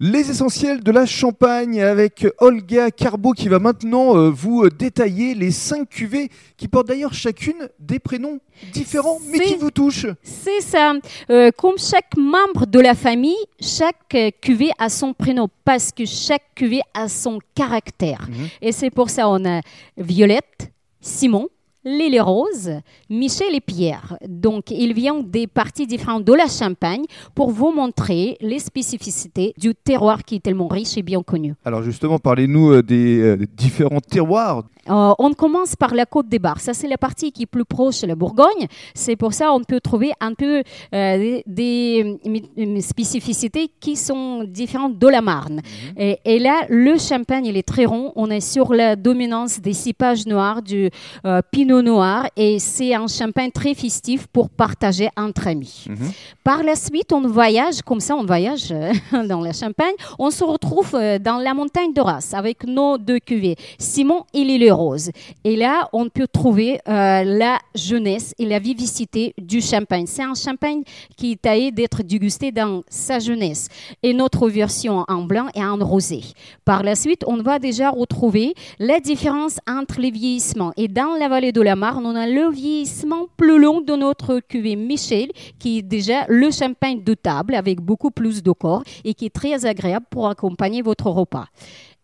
Les essentiels de la Champagne avec Olga Carbo qui va maintenant euh, vous euh, détailler les cinq cuvées qui portent d'ailleurs chacune des prénoms différents mais qui vous touchent. C'est ça. Euh, comme chaque membre de la famille, chaque cuvée a son prénom parce que chaque cuvée a son caractère. Mhm. Et c'est pour ça on a Violette, Simon, Lily Rose, Michel et Pierre. Donc, ils viennent des parties différentes de la Champagne pour vous montrer les spécificités du terroir qui est tellement riche et bien connu. Alors justement, parlez-nous euh, des euh, différents terroirs. Euh, on commence par la côte des Bars. Ça, c'est la partie qui est plus proche de la Bourgogne. C'est pour ça on peut trouver un peu euh, des, des, spécificités qui sont différentes de la Marne. et, et là, le champagne, il est très rond. On est sur la dominance des cépages noirs, du euh, pinot noir. Et c'est un champagne très festif pour partager entre amis. Mhm. Par la suite, on voyage, comme ça, on voyage euh, dans la Champagne. On se retrouve euh, dans la montagne de Race avec nos deux cuvées, Simon et Lily Rose. Et là, on peut trouver euh, la jeunesse et la vivicité du champagne. C'est un champagne qui est taillé d'être dégusté dans sa jeunesse. Et notre version en blanc et en rosé. Par la suite, on va déjà retrouver la différence entre les vieillissements. Et dans la vallée de la Marne, on a le vieillissement plus long de notre cuvée Michel, qui est déjà le champagne de table avec beaucoup plus de corps et qui est très agréable pour accompagner votre repas.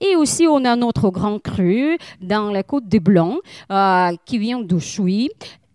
Et aussi, on a notre grand cru dans la côte des Blancs euh, qui vient de Chouy.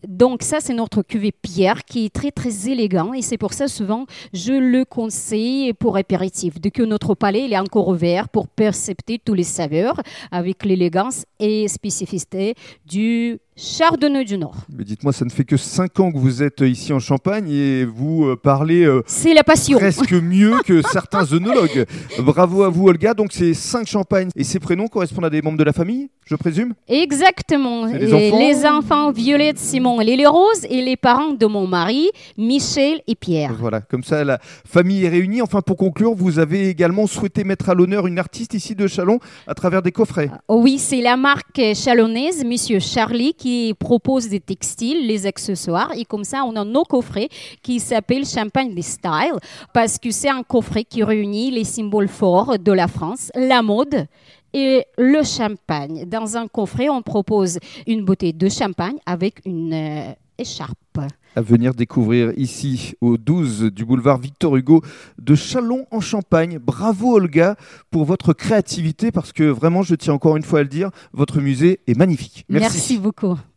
Donc ça, c'est notre cuvée Pierre qui est très très élégant et c'est pour ça souvent je le conseille pour apéritif. De que notre palais il est encore ouvert pour percepter tous les saveurs avec l'élégance et spécificité du Chardonnay du Nord. Mais dites-moi, ça ne fait que 5 ans que vous êtes ici en Champagne et vous euh, parlez euh, C'est la passion. presque mieux que certains œnologues. Bravo à vous Olga. Donc ces 5 champagnes et ces prénoms correspondent à des membres de la famille, je présume? Exactement. Et les enfants les enfants Violette, Simon et Lily Rose et les parents de mon mari, Michel et Pierre. Voilà, comme ça la famille est réunie. Enfin, pour conclure, vous avez également souhaité mettre à l'honneur une artiste ici de Chalon à travers des coffrets. Oh Oui, c'est la marque chalonnaise, Monsieur Charlie, qui propose des textiles, les accessoires. Et comme ça, on a nos coffrets qui s'appellent Champagne des Styles, parce que c'est un coffret qui réunit les symboles forts de la France, la mode et le champagne. Dans un coffret, on propose une bouteille de champagne avec une euh, écharpe. À venir découvrir ici au 12 du boulevard Victor Hugo de Chalon en Champagne. Bravo Olga pour votre créativité parce que vraiment, je tiens encore une fois à le dire, votre musée est magnifique. Merci beaucoup.